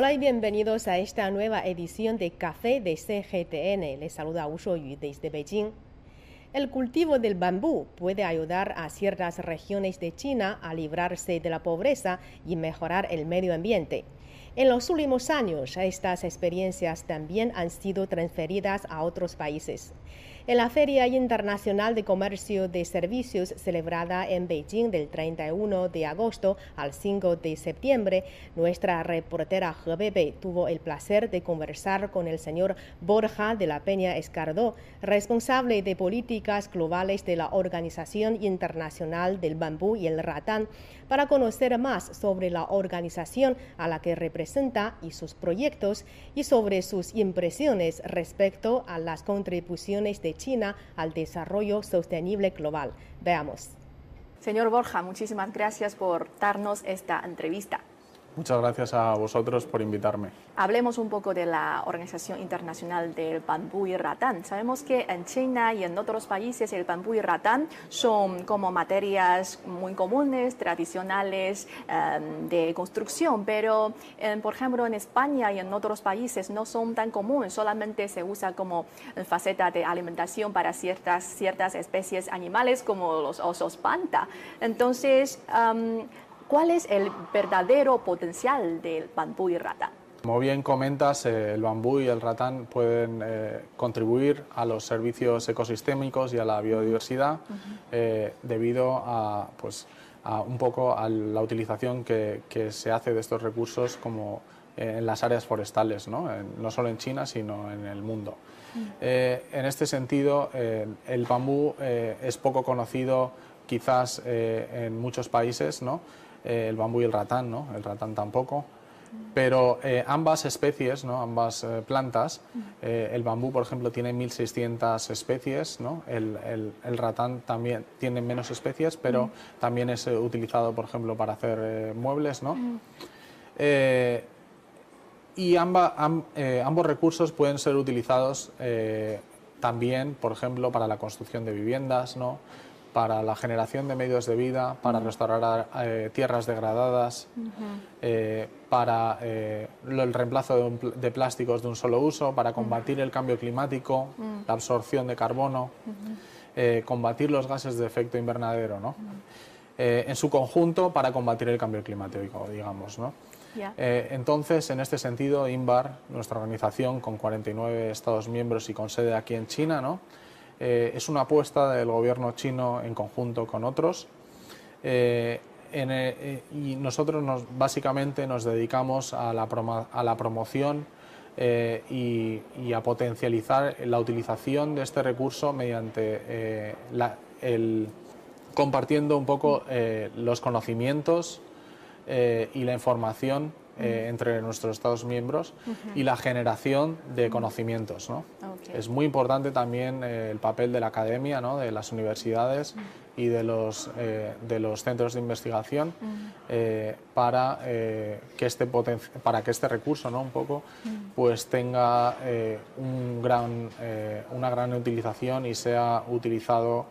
Hola y bienvenidos a esta nueva edición de Café de CGTN. Les saluda Wu Yu desde Beijing. El cultivo del bambú puede ayudar a ciertas regiones de China a librarse de la pobreza y mejorar el medio ambiente. En los últimos años, estas experiencias también han sido transferidas a otros países. En la Feria Internacional de Comercio de Servicios celebrada en Beijing del 31 de agosto al 5 de septiembre, nuestra reportera He tuvo el placer de conversar con el señor Borja de la Peña Escardó, responsable de políticas globales de la Organización Internacional del Bambú y el Ratán, para conocer más sobre la organización a la que representa y sus proyectos y sobre sus impresiones respecto a las contribuciones de China al desarrollo sostenible global. Veamos. Señor Borja, muchísimas gracias por darnos esta entrevista. Muchas gracias a vosotros por invitarme. Hablemos un poco de la Organización Internacional del Bambú y Ratán. Sabemos que en China y en otros países el bambú y ratán son como materias muy comunes, tradicionales em, de construcción, pero em, por ejemplo en España y en otros países no son tan comunes, solamente se usa como faceta de alimentación para ciertas, ciertas especies animales como los osos panta. Entonces, em, ¿Cuál es el verdadero potencial del bambú y ratán? Como bien comentas, eh, el bambú y el ratán pueden eh, contribuir a los servicios ecosistémicos y a la biodiversidad eh, debido a, pues, a un poco a la utilización que, se hace de estos recursos como en las áreas forestales, ¿no? no solo en China, sino en el mundo. en este sentido, el bambú es poco conocido quizás en muchos países, ¿no? Eh, el bambú y el ratán, ¿no? El ratán tampoco. Pero eh, ambas especies, ¿no? ambas eh, plantas, el bambú, por ejemplo, tiene 1.600 especies, ¿no? el, el, ratán también tiene menos especies, pero también es utilizado, por ejemplo, para hacer muebles. ¿no? y ambos recursos pueden ser utilizados también, por ejemplo, para la construcción de viviendas, ¿no? Para la generación de medios de vida, para restaurar eh, tierras degradadas, eh, para eh, el reemplazo de, plásticos de un solo uso, para combatir el cambio climático, la absorción de carbono, combatir los gases de efecto invernadero, ¿no? en su conjunto para combatir el cambio climático, digamos. ¿no? entonces, en este sentido, INVAR, nuestra organización con 49 Estados miembros y con sede aquí en China, ¿no? Eh, es una apuesta del gobierno chino en conjunto con otros. Eh, eh, y nosotros nos, básicamente nos dedicamos a la, a la promoción y, a potencializar la utilización de este recurso mediante el, compartiendo un poco los conocimientos y la información eh, entre nuestros Estados miembros y la generación de conocimientos. ¿no? Es muy importante también eh, el papel de la academia, ¿no? de las universidades y de los, eh, de los centros de investigación para, que este para que este recurso ¿no? un poco, pues tenga un gran, una gran utilización y sea utilizado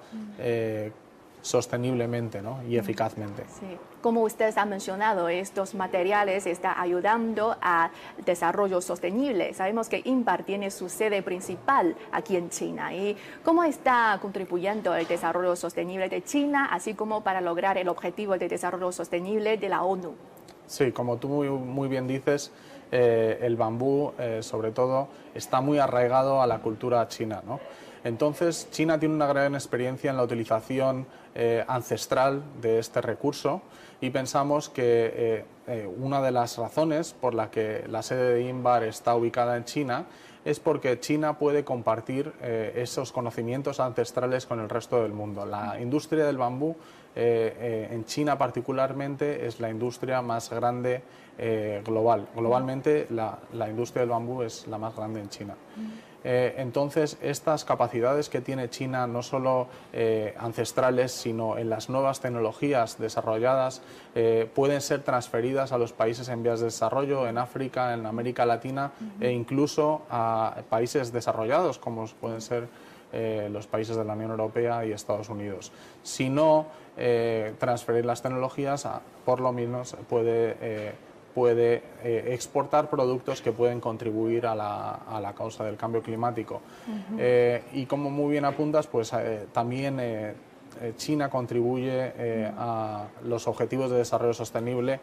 sosteniblemente ¿no? y eficazmente. Sí. Como ustedes han mencionado, estos materiales están ayudando al desarrollo sostenible. Sabemos que IMPAR tiene su sede principal aquí en China. ¿Y cómo está contribuyendo el desarrollo sostenible de China, así como para lograr el objetivo de desarrollo sostenible de la ONU? Sí, como tú muy, bien dices, eh, el bambú, eh, sobre todo, está muy arraigado a la cultura china. ¿no? Entonces, China tiene una gran experiencia en la utilización eh, ancestral de este recurso y pensamos que eh, eh, una de las razones por la que la sede de INBAR está ubicada en China es porque China puede compartir esos conocimientos ancestrales con el resto del mundo. La industria del bambú en China particularmente es la industria más grande global. Globalmente la, industria del bambú es la más grande en China. Eh, entonces, estas capacidades que tiene China, no solo eh, ancestrales, sino en las nuevas tecnologías desarrolladas, eh, pueden ser transferidas a los países en vías de desarrollo, en África, en América Latina e incluso a países desarrollados, como pueden ser los países de la Unión Europea y Estados Unidos. Si no transferir las tecnologías, por lo menos puede puede eh, exportar productos que pueden contribuir a la, a la causa del cambio climático. Eh, y como muy bien apuntas, pues también China contribuye a los objetivos de desarrollo sostenible.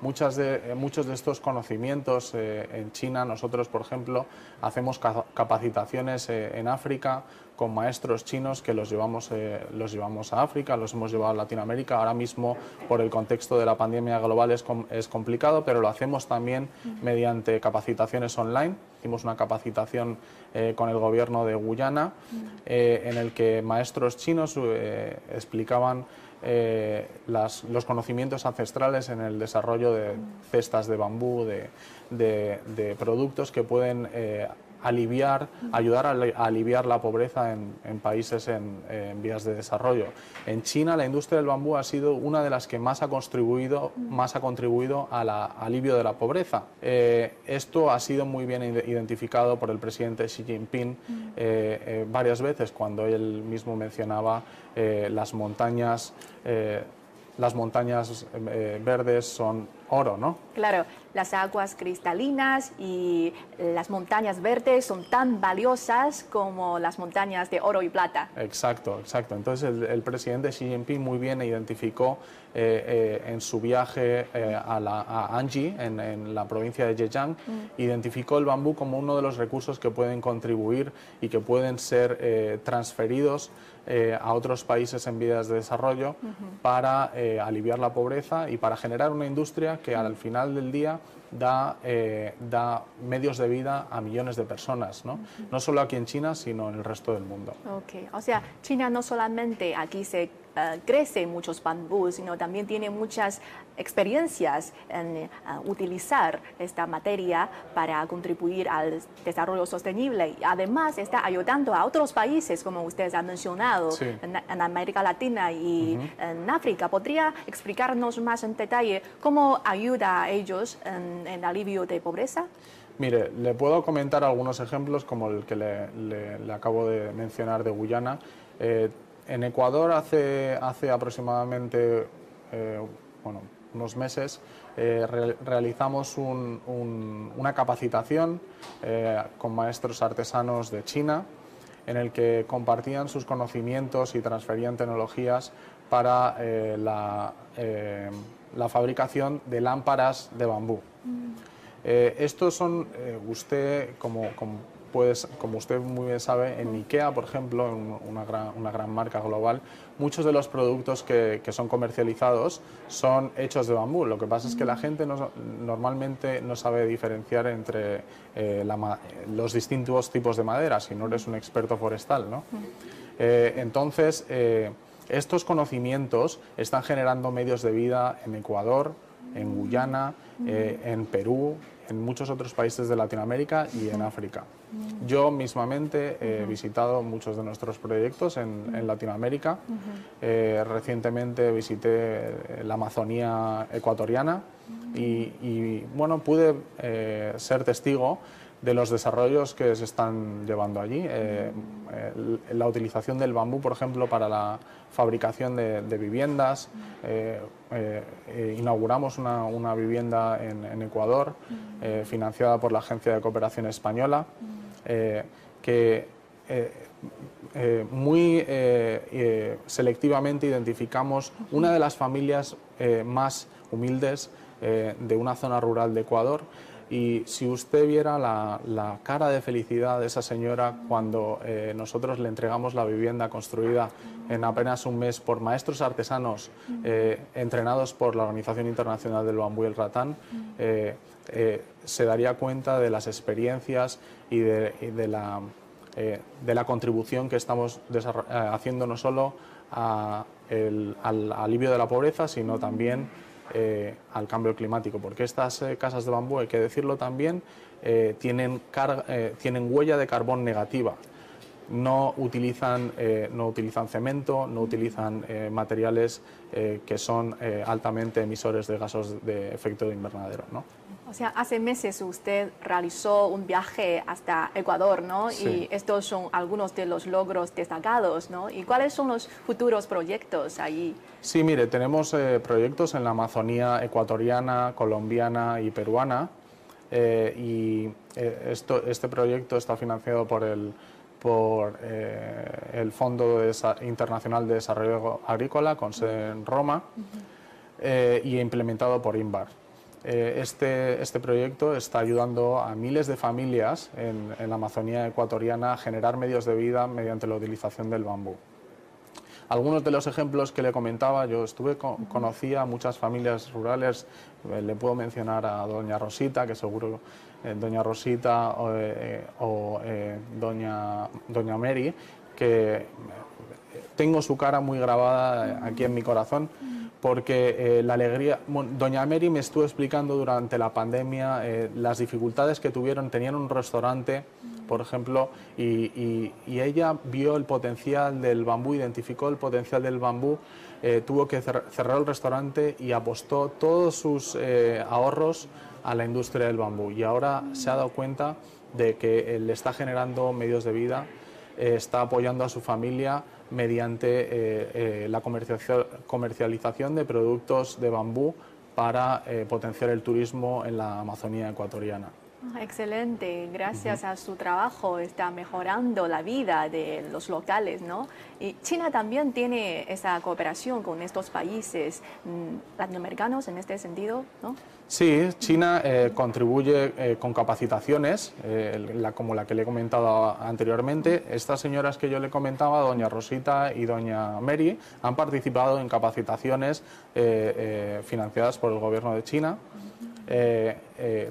Muchas de, muchos de estos conocimientos en China, nosotros, por ejemplo, hacemos capacitaciones en África con maestros chinos que los llevamos, eh, los llevamos a África, los hemos llevado a Latinoamérica. Ahora mismo, por el contexto de la pandemia global, es, es complicado, pero lo hacemos también mediante capacitaciones online. Hicimos una capacitación eh, con el gobierno de Guyana, eh, en el que maestros chinos explicaban los conocimientos ancestrales en el desarrollo de cestas de bambú, de, de productos que pueden aliviar, ayudar a, aliviar la pobreza en, países en, vías de desarrollo. En China, la industria del bambú ha sido una de las que más ha contribuido, más ha contribuido al alivio de la pobreza. Eh, esto ha sido muy bien identificado por el presidente Xi Jinping eh, eh, varias veces cuando él mismo mencionaba las montañas las montañas verdes son oro, ¿no? Claro, las aguas cristalinas y las montañas verdes son tan valiosas como las montañas de oro y plata. Exacto, exacto. Entonces el, presidente Xi Jinping muy bien identificó eh, eh, en su viaje eh, a, la, Anji, en, la provincia de Zhejiang, mm. identificó el bambú como uno de los recursos que pueden contribuir y que pueden ser transferidos a otros países en vías de desarrollo para aliviar la pobreza y para generar una industria que al final del día da, eh, da medios de vida a millones de personas, ¿no? no solo aquí en China, sino en el resto del mundo. Okay. O sea, China no solamente aquí se uh, crece muchos bambús, sino también tiene muchas experiencias en eh, utilizar esta materia para contribuir al desarrollo sostenible. Además, está ayudando a otros países, como ustedes han mencionado, en, América Latina y en África. ¿Podría explicarnos más en detalle cómo ayuda a ellos en, el alivio de pobreza? Mire, le puedo comentar algunos ejemplos como el que le, acabo de mencionar de Guyana. Eh, en Ecuador hace, hace aproximadamente eh, bueno, unos meses eh, realizamos una capacitación eh, con maestros artesanos de China en el que compartían sus conocimientos y transferían tecnologías para la, la, fabricación de lámparas de bambú. Mm. estos son, usted como, como pues, como usted muy bien sabe, en IKEA, por ejemplo, una gran, una gran marca global, muchos de los productos que, que, son comercializados son hechos de bambú. Lo que pasa es que la gente no, normalmente no sabe diferenciar entre eh, los distintos tipos de madera, si no eres un experto forestal. ¿no? Eh, entonces, eh, estos conocimientos están generando medios de vida en Ecuador, en Guyana, en Perú, en muchos otros países de Latinoamérica y en África. Yo mismamente he visitado muchos de nuestros proyectos en, Latinoamérica. Eh, recientemente visité la Amazonía ecuatoriana y, bueno, pude eh, ser testigo de los desarrollos que se están llevando allí. Eh, la utilización del bambú, por ejemplo, para la fabricación de, viviendas. inauguramos una, vivienda en Ecuador, financiada por la Agencia de Cooperación Española. Eh, que eh, eh, muy selectivamente identificamos una de las familias más humildes de una zona rural de Ecuador. Y si usted viera la, cara de felicidad de esa señora cuando nosotros le entregamos la vivienda construida en apenas un mes por maestros artesanos entrenados por la Organización Internacional del Bambú y el Ratán, se daría cuenta de las experiencias y de, la, eh, de la, contribución que estamos eh, haciendo no solo al alivio de la pobreza, sino también eh, al cambio climático, porque estas casas de bambú, hay que decirlo también, tienen, tienen huella de carbón negativa. No utilizan, no utilizan cemento, no utilizan materiales que son altamente emisores de gases de efecto de invernadero. ¿no? O sea, hace meses usted realizó un viaje hasta Ecuador, ¿no? Y estos son algunos de los logros destacados, ¿no? ¿Y cuáles son los futuros proyectos ahí? Sí, mire, tenemos eh, proyectos en la Amazonía ecuatoriana, colombiana y peruana. Eh, y eh, esto, este proyecto está financiado por el, por, el Fondo Internacional de Desarrollo Agrícola, con sede en Roma, y implementado por INVAR. Eh, este, este, proyecto está ayudando a miles de familias en, la Amazonía ecuatoriana a generar medios de vida mediante la utilización del bambú. Algunos de los ejemplos que le comentaba, yo estuve conocía a muchas familias rurales, eh, le puedo mencionar a doña Rosita, que seguro eh, doña Rosita o, doña, doña Mary, que tengo su cara muy grabada aquí en mi corazón porque eh, la alegría, doña Mary me estuvo explicando durante la pandemia eh, las dificultades que tuvieron, tenían un restaurante, por ejemplo, y, ella vio el potencial del bambú, identificó el potencial del bambú, eh, tuvo que cerrar el restaurante y apostó todos sus ahorros a la industria del bambú. Y ahora se ha dado cuenta de que le está generando medios de vida, está apoyando a su familia mediante eh, eh, la comercialización de productos de bambú para eh, potenciar el turismo en la Amazonía ecuatoriana. Excelente, gracias a su trabajo está mejorando la vida de los locales, ¿no? Y China también tiene esa cooperación con estos países mm, latinoamericanos en este sentido, ¿no? Sí, China eh, contribuye eh, con capacitaciones, eh, como la que le he comentado anteriormente. Estas señoras que yo le comentaba, doña Rosita y doña Mary, han participado en capacitaciones financiadas por el gobierno de China.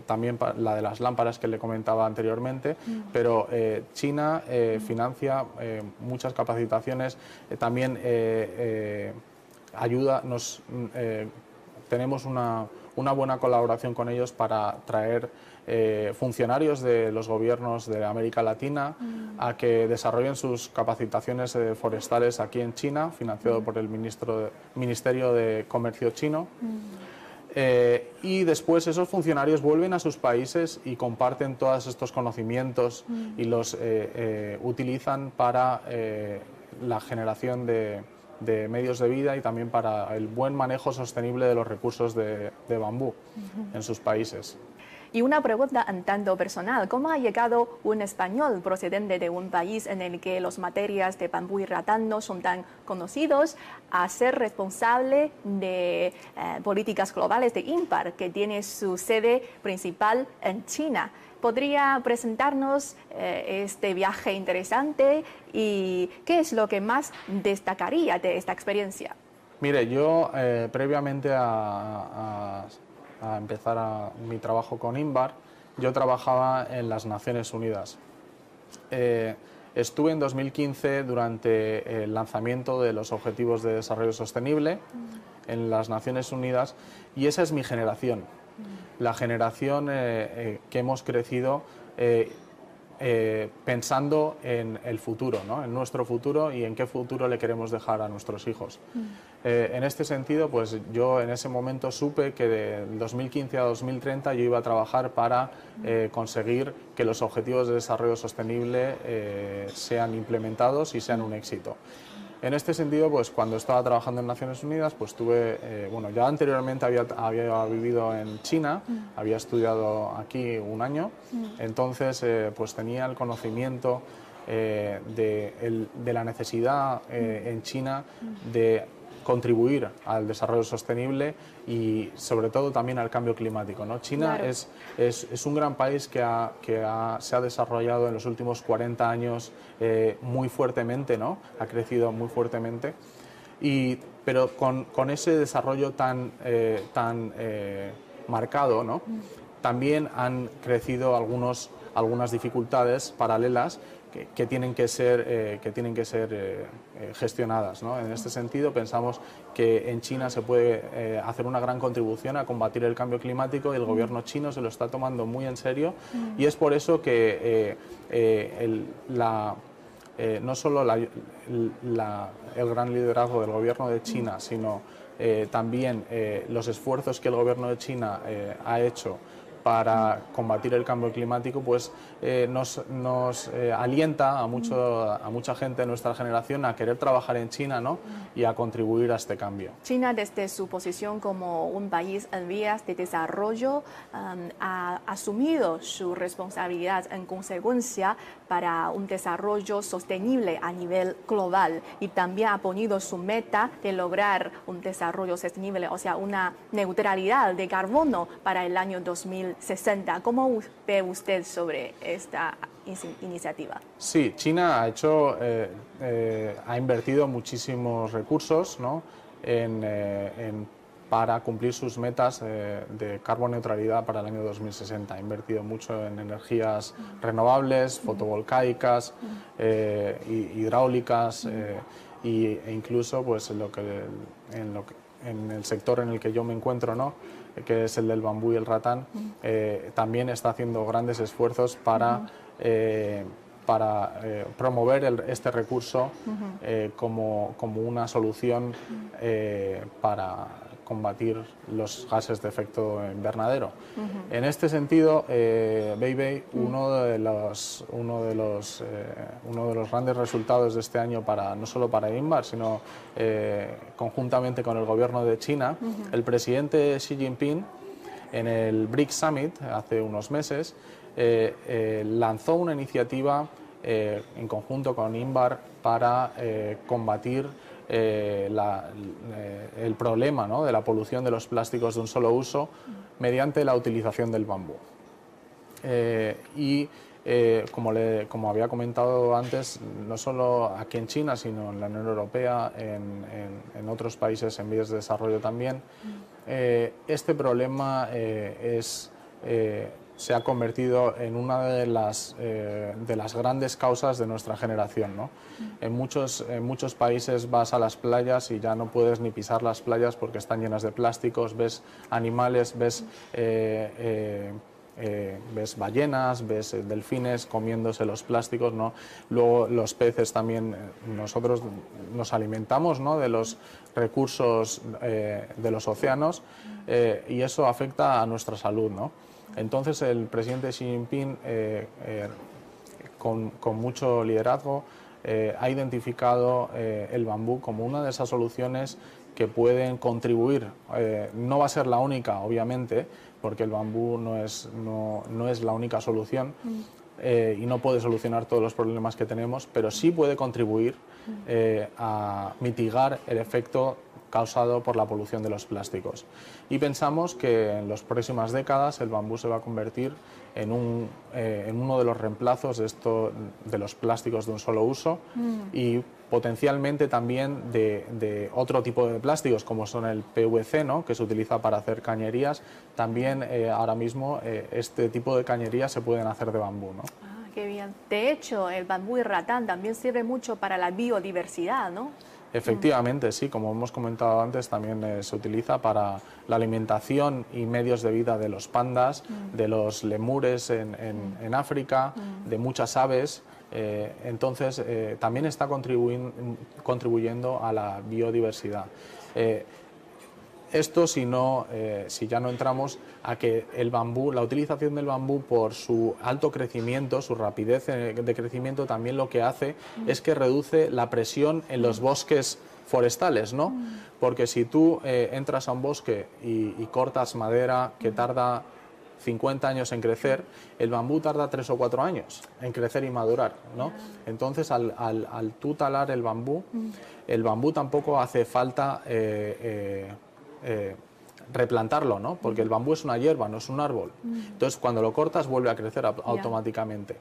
También la de las lámparas que le comentaba anteriormente, pero China financia muchas capacitaciones, también ayuda, nos, tenemos una una buena colaboración con ellos para traer eh, funcionarios de los gobiernos de América Latina mm. a que desarrollen sus capacitaciones eh, forestales aquí en China, financiado mm. por el ministro Ministerio de Comercio chino. Mm. Eh, y después esos funcionarios vuelven a sus países y comparten todos estos conocimientos y los utilizan para la generación de, de medios de vida y también para el buen manejo sostenible de los recursos de, bambú en sus países. Y una pregunta en tanto personal, ¿cómo ha llegado un español procedente de un país en el que las materias de bambú y ratán no son tan conocidos a ser responsable de eh, políticas globales de IMPAR, que tiene su sede principal en China? ¿Podría presentarnos eh, este viaje interesante y qué es lo que más destacaría de esta experiencia? Mire, yo eh, previamente a, empezar mi trabajo con INBAR, yo trabajaba en las Naciones Unidas. Eh, estuve en 2015 durante el lanzamiento de los Objetivos de Desarrollo Sostenible en las Naciones Unidas y esa es mi generación. La generación eh, eh, que hemos crecido eh, pensando en el futuro, en nuestro futuro y en qué futuro le queremos dejar a nuestros hijos. Mm. en este sentido, pues yo en ese momento supe que de 2015 a 2030 yo iba a trabajar para conseguir que los objetivos de desarrollo sostenible sean implementados y sean un éxito. En este sentido, pues cuando estaba trabajando en Naciones Unidas, pues tuve, eh, bueno, ya anteriormente había, había vivido en China, mm. había estudiado aquí un año, mm. entonces eh, pues tenía el conocimiento eh, de, de, la necesidad mm. en China de contribuir al desarrollo sostenible y sobre todo también al cambio climático. ¿no? China es, es, un gran país que, que se ha desarrollado en los últimos 40 años eh, muy fuertemente, ¿no? ha crecido muy fuertemente, y, pero con, con ese desarrollo tan, eh, tan eh, marcado, ¿no? Mm. también han crecido algunos, algunas dificultades paralelas que, tienen que ser, eh, que tienen que ser eh, eh, gestionadas. ¿no? En este sentido, pensamos que en China se puede hacer una gran contribución a combatir el cambio climático y el gobierno chino se lo está tomando muy en serio y es por eso que la, no solo el gran liderazgo del gobierno de China, sino también los esfuerzos que el gobierno de China ha hecho para combatir el cambio climático, pues eh, nos, nos eh, alienta a, mucho, a mucha gente de nuestra generación a querer trabajar en China ¿no? y a contribuir a este cambio. China, desde su posición como un país en vías de desarrollo, um, ha asumido su responsabilidad en consecuencia para un desarrollo sostenible a nivel global y también ha ponido su meta de lograr un desarrollo sostenible, o sea, una neutralidad de carbono para el año 2000 60. ¿Cómo ve usted sobre esta iniciativa? Sí, China ha hecho, eh, eh, ha invertido muchísimos recursos eh, para cumplir sus metas de carboneutralidad para el año 2060. Ha invertido mucho en energías renovables, fotovoltaicas, hidráulicas e incluso pues, en, lo que, en, lo que, en el sector en el que yo me encuentro, ¿no? que es el del bambú y el ratán, eh, también está haciendo grandes esfuerzos para, eh, para eh, promover este recurso como, como, una solución para combatir los gases de efecto invernadero. En este sentido, eh, uno, de los, uno, de los, eh, uno de los grandes resultados de este año, para, no solo para INBAR, sino eh, conjuntamente con el gobierno de China, el presidente Xi Jinping, en el BRICS Summit hace unos meses, eh, lanzó una iniciativa en conjunto con INBAR para combatir eh, eh, el problema de la polución de los plásticos de un solo uso mediante la utilización del bambú. Eh, y como, había comentado antes, no solo aquí en China, sino en la Unión Europea, en, en otros países en vías de desarrollo también, este problema es se ha convertido en una de las, eh, de las grandes causas de nuestra generación. ¿no? En, muchos, en muchos países vas a las playas y ya no puedes ni pisar las playas porque están llenas de plásticos, ves animales, ves... Eh, eh, ves ballenas, ves delfines comiéndose los plásticos, ¿no? Luego los peces también, nosotros nos alimentamos ¿no? de los recursos de los océanos y eso afecta a nuestra salud, ¿no? Entonces el presidente Xi Jinping, eh, eh, con, mucho liderazgo, eh, ha identificado el bambú como una de esas soluciones que pueden contribuir. no va a ser la única, obviamente, porque el bambú no es, no, es la única solución. Mm. y no puede solucionar todos los problemas que tenemos, pero sí puede contribuir mm. a mitigar el efecto causado por la polución de los plásticos. Y pensamos que en las próximas décadas el bambú se va a convertir en, un, eh, en uno de los reemplazos de, esto, de los plásticos de un solo uso mm. y potencialmente también de, otro tipo de plásticos como son el PVC, ¿no? que se utiliza para hacer cañerías. También eh, ahora mismo eh, este tipo de cañerías se pueden hacer de bambú. ¿no? Ah, qué bien. De hecho, el bambú y ratán también sirve mucho para la biodiversidad, ¿no? Efectivamente, sí, como hemos comentado antes, también eh, se utiliza para la alimentación y medios de vida de los pandas, mm. de los lemures en, en, África, mm. de muchas aves. Eh, entonces, eh, también está contribuyendo a la biodiversidad. Esto si, no, eh, si ya no entramos a que el bambú, la utilización del bambú por su alto crecimiento, su rapidez de crecimiento, también lo que hace es que reduce la presión en los bosques forestales, ¿no? Porque si tú eh, entras a un bosque y, cortas madera que tarda 50 años en crecer, el bambú tarda 3 o 4 años en crecer y madurar, ¿no? Entonces, al, al, tú talar el bambú, el bambú tampoco hace falta eh, eh, replantarlo, ¿no? Porque el bambú es una hierba, no es un árbol. Mm. Entonces, cuando lo cortas, vuelve a crecer automáticamente.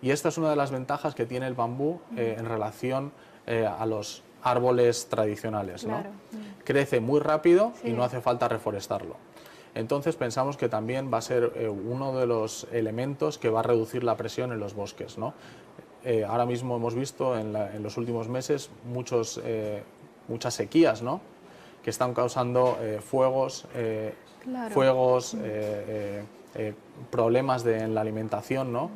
Y esta es una de las ventajas que tiene el bambú eh, en relación eh, a los árboles tradicionales, ¿no? Mm. Crece muy rápido y no hace falta reforestarlo. Entonces pensamos que también va a ser uno de los elementos que va a reducir la presión en los bosques. ¿no? ahora mismo hemos visto en, en los últimos meses muchos, muchas sequías, ¿no? Que están causando eh, fuegos, eh, fuegos eh, problemas de, en la alimentación ¿no?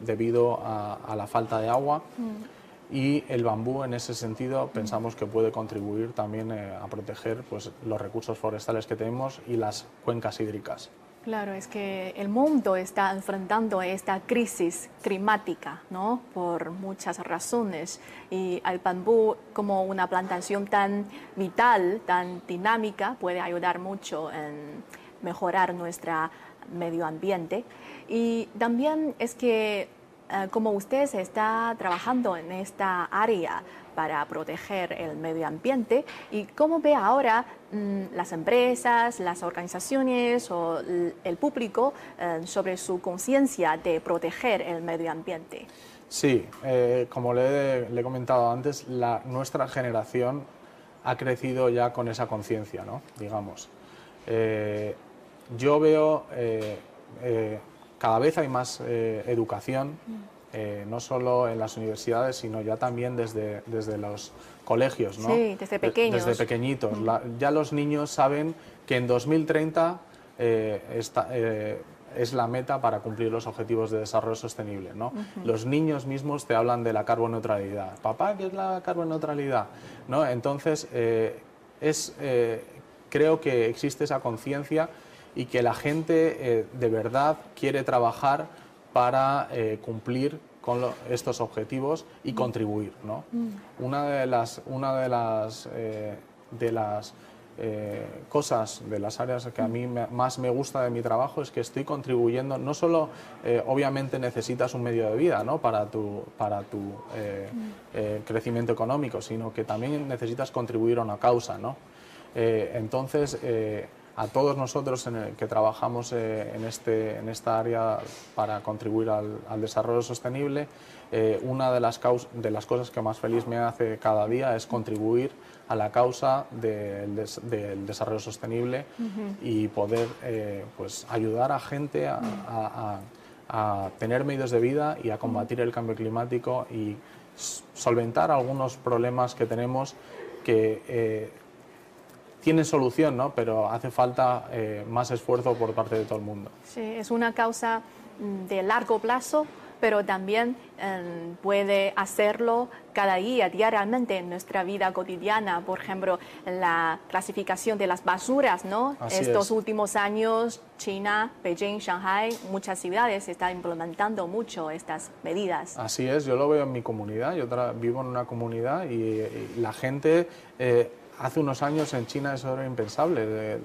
debido a, la falta de agua. Mm. Y el bambú, en ese sentido, pensamos que puede contribuir también a proteger pues, los recursos forestales que tenemos y las cuencas hídricas. Claro, es que el mundo está enfrentando esta crisis climática, ¿no? Por muchas razones. Y el bambú, como una plantación tan vital, tan dinámica, puede ayudar mucho en mejorar nuestro medio ambiente. Y también es que eh, como usted está trabajando en esta área para proteger el medio ambiente y cómo ve ahora mm, las empresas, las organizaciones o el público eh, sobre su conciencia de proteger el medio ambiente. Sí, eh, como le, he comentado antes, la, nuestra generación ha crecido ya con esa conciencia, ¿no? digamos. yo veo cada vez hay más eh, educación, eh, no solo en las universidades, sino ya también desde, desde los colegios, ¿no? Sí, desde pequeños. Desde pequeñitos. ya los niños saben que en 2030 eh, es la meta para cumplir los objetivos de desarrollo sostenible. ¿no? Los niños mismos te hablan de la carboneutralidad. Papá, ¿qué es la carboneutralidad? ¿No? Entonces, es, creo que existe esa conciencia y que la gente eh, de verdad quiere trabajar para eh, cumplir con estos objetivos y contribuir. ¿no? Mm. Una de las, una de las, eh, de las cosas, de las áreas que a mí más me gusta de mi trabajo es que estoy contribuyendo, no solo obviamente necesitas un medio de vida ¿no? para tu, para tu mm. crecimiento económico, sino que también necesitas contribuir a una causa. ¿no? entonces, a todos nosotros en que trabajamos eh, en, este, en esta área para contribuir al, desarrollo sostenible, eh, una de las, de las cosas que más feliz me hace cada día es contribuir a la causa del, desarrollo sostenible y poder eh, pues, ayudar a gente a, tener medios de vida y a combatir el cambio climático y solventar algunos problemas que tenemos que tiene solución, ¿no? pero hace falta eh, más esfuerzo por parte de todo el mundo. Sí, es una causa mm, de largo plazo, pero también em, puede hacerlo cada día, diariamente en nuestra vida cotidiana. Por ejemplo, la clasificación de las basuras, ¿no? Estos últimos años, China, Beijing, Shanghai, muchas ciudades están implementando mucho estas medidas. Así es, yo lo veo en mi comunidad. Yo vivo en una comunidad y, la gente eh, hace unos años en China eso era impensable,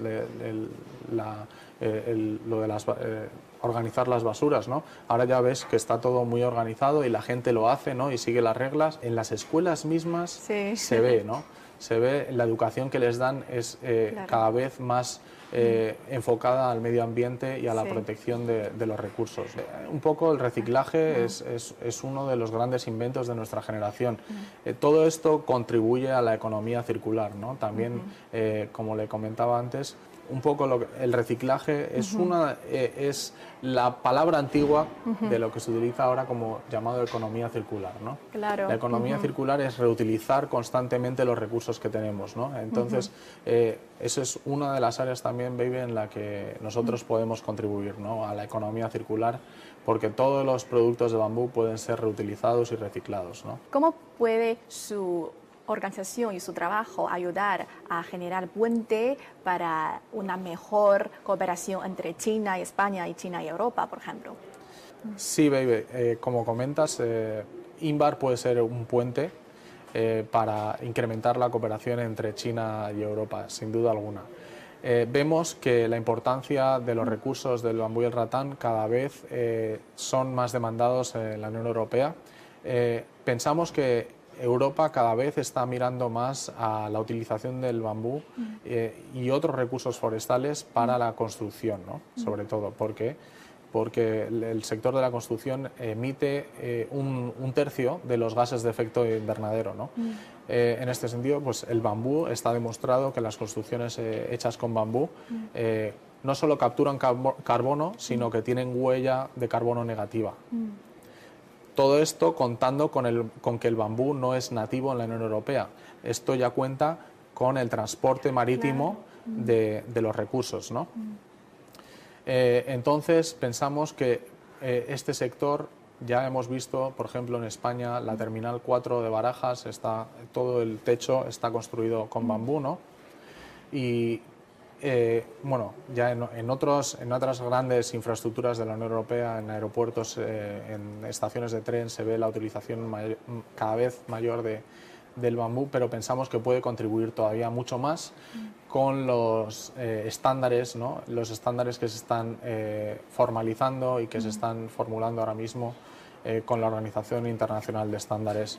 lo de las, eh, organizar las basuras, ¿no? Ahora ya ves que está todo muy organizado y la gente lo hace, ¿no? Y sigue las reglas. En las escuelas mismas se ve, ¿no? Se ve la educación que les dan es eh, cada vez más eh, enfocada al medio ambiente y a la protección de, los recursos. Un poco el reciclaje es, es, uno de los grandes inventos de nuestra generación. Eh, todo esto contribuye a la economía circular. ¿no? También, eh, como le comentaba antes, un poco lo el reciclaje es, una, eh, es la palabra antigua de lo que se utiliza ahora como llamado economía circular. ¿no? Claro. La economía circular es reutilizar constantemente los recursos que tenemos. ¿no? Entonces, eh, eso es una de las áreas también, Baby, en la que nosotros podemos contribuir ¿no? a la economía circular porque todos los productos de bambú pueden ser reutilizados y reciclados. ¿no? ¿Cómo puede su organización y su trabajo ayudar a generar puente para una mejor cooperación entre China y España y China y Europa, por ejemplo. Sí, baby. Eh, como comentas, eh, puede ser un puente eh, para incrementar la cooperación entre China y Europa, sin duda alguna. vemos que la importancia de los recursos del bambú y el ratán cada vez son más demandados en la Unión Europea. pensamos que Europa cada vez está mirando más a la utilización del bambú eh, y otros recursos forestales para la construcción, ¿no? sobre todo. ¿Por qué? Porque el sector de la construcción emite eh, un, tercio de los gases de efecto invernadero. ¿no? Eh, en este sentido, pues el bambú está demostrado que las construcciones hechas con bambú no solo capturan carbono, sino que tienen huella de carbono negativa. Todo esto contando con, el, con que el bambú no es nativo en la Unión Europea. Esto ya cuenta con el transporte marítimo de, los recursos. ¿no? Eh, entonces pensamos que eh, este sector ya hemos visto, por ejemplo, en España, la Terminal 4 de Barajas, está, todo el techo está construido con bambú, ¿no? Y eh, bueno, ya en, otros, en otras grandes infraestructuras de la Unión Europea, en aeropuertos, eh, en estaciones de tren, se ve la utilización cada vez mayor de, del bambú, pero pensamos que puede contribuir todavía mucho más con los eh, estándares, ¿no? los estándares que se están formalizando y que se están formulando ahora mismo eh, con la Organización Internacional de Estándares.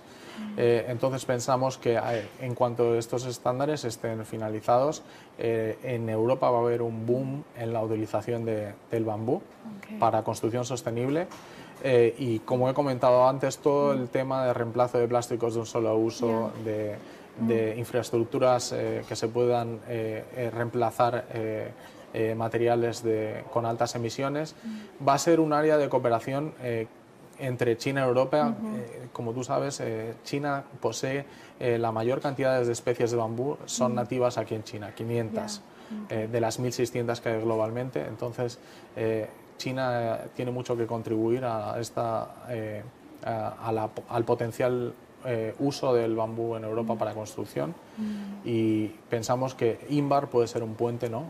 Eh, entonces pensamos que eh, en cuanto estos estándares estén finalizados, en Europa va a haber un boom en la utilización del bambú para construcción sostenible. y como he comentado antes, todo el tema de reemplazo de plásticos de un solo uso, de, de, infraestructuras que se puedan reemplazar materiales de, con altas emisiones, va a ser un área de cooperación entre China y Europa. Eh, como tú sabes, eh, China posee eh, la mayor cantidad de especies de bambú, son nativas aquí en China, 500 de las 1.600 que hay globalmente. Entonces, China tiene mucho que contribuir a esta, al potencial uso del bambú en Europa para construcción y pensamos que INBAR puede ser un puente ¿no?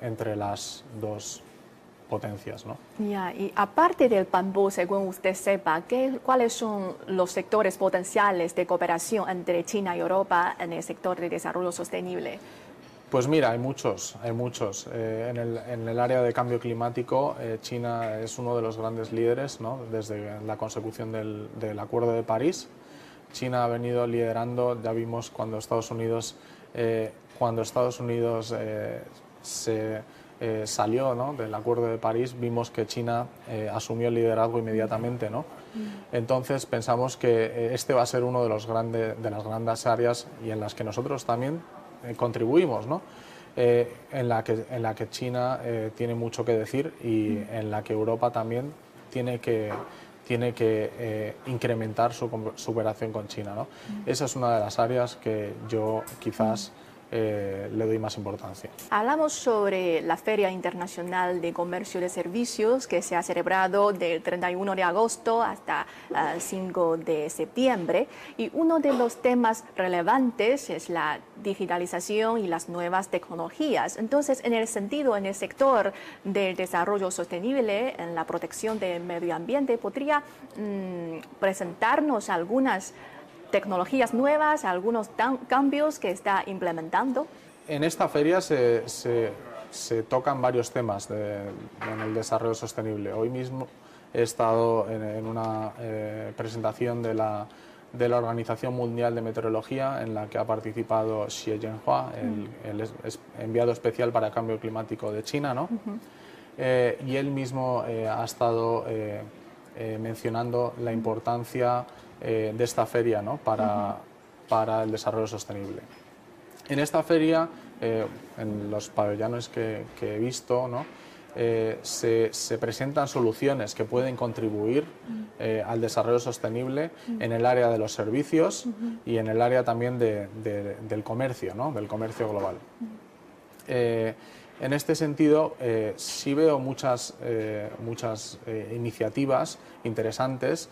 entre las dos potencias. ¿no? Ya, y aparte del bambú, según usted sepa, ¿qué, ¿cuáles son los sectores potenciales de cooperación entre China y Europa en el sector de desarrollo sostenible? Pues mira, hay muchos, hay muchos. Eh, en, el, en, el, área de cambio climático, eh, China es uno de los grandes líderes, ¿no? desde la consecución del, del, Acuerdo de París. China ha venido liderando, ya vimos cuando Estados Unidos, eh, cuando Estados Unidos se eh, salió del Acuerdo de París, vimos que China eh, asumió el liderazgo inmediatamente. ¿no? Mm. Entonces pensamos que eh, este va a ser uno de, los grandes, de las grandes áreas y en las que nosotros también contribuimos. ¿no? en, la que, en la que China tiene mucho que decir y mm. en la que Europa también tiene que, tiene que incrementar su, cooperación con China. ¿no? Mm. Esa es una de las áreas que yo quizás eh, le doy más importancia. Hablamos sobre la Feria Internacional de Comercio de Servicios que se ha celebrado del 31 de agosto hasta el 5 de septiembre y uno de los temas relevantes es la digitalización y las nuevas tecnologías. Entonces, en el sentido, en el sector del desarrollo sostenible, en la protección del medio ambiente, ¿podría mm, presentarnos algunas tecnologías nuevas, algunos cambios que está implementando? En esta feria se, se, tocan varios temas en el desarrollo sostenible. Hoy mismo he estado en, una eh, presentación de la, de la Organización Mundial de Meteorología en la que ha participado Xie Zhenhua, el, el, enviado especial para el cambio climático de China, ¿no? Eh, y él mismo eh, ha estado mencionando la importancia eh, de esta feria ¿no? para, para, el desarrollo sostenible. En esta feria, eh, en los pabellones que, he visto, ¿no? Eh, se, se, presentan soluciones que pueden contribuir al desarrollo sostenible en el área de los servicios y en el área también de, del comercio, ¿no? del comercio global. en este sentido, sí veo muchas, muchas iniciativas interesantes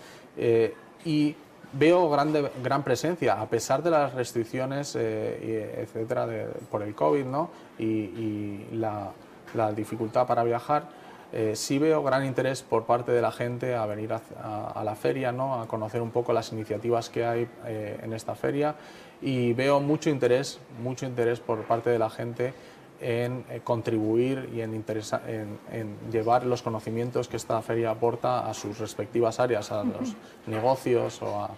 y veo grande, gran presencia, a pesar de las restricciones, eh, etcétera, por el COVID ¿no? y, la, dificultad para viajar. Eh, sí veo gran interés por parte de la gente a venir a, la feria, ¿no? a conocer un poco las iniciativas que hay eh, en esta feria y veo mucho interés, mucho interés por parte de la gente en eh, contribuir y en, en, llevar los conocimientos que esta feria aporta a sus respectivas áreas, a los negocios o a,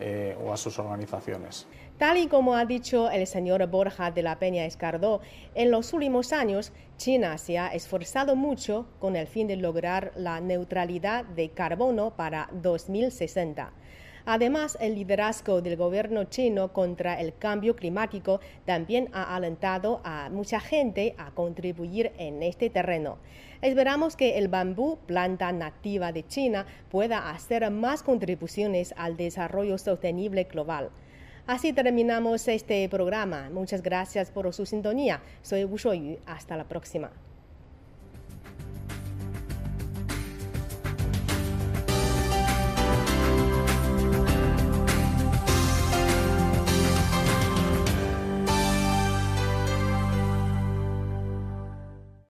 eh, o a sus organizaciones. Tal y como ha dicho el señor Borja de la Peña Escardó, en los últimos años China se ha esforzado mucho con el fin de lograr la neutralidad de carbono para 2060. Además, el liderazgo del gobierno chino contra el cambio climático también ha alentado a mucha gente a contribuir en este terreno. Esperamos que el bambú, planta nativa de China, pueda hacer más contribuciones al desarrollo sostenible global. Así terminamos este programa. Muchas gracias por su sintonía. Soy Wu Shuoyu. Hasta la próxima.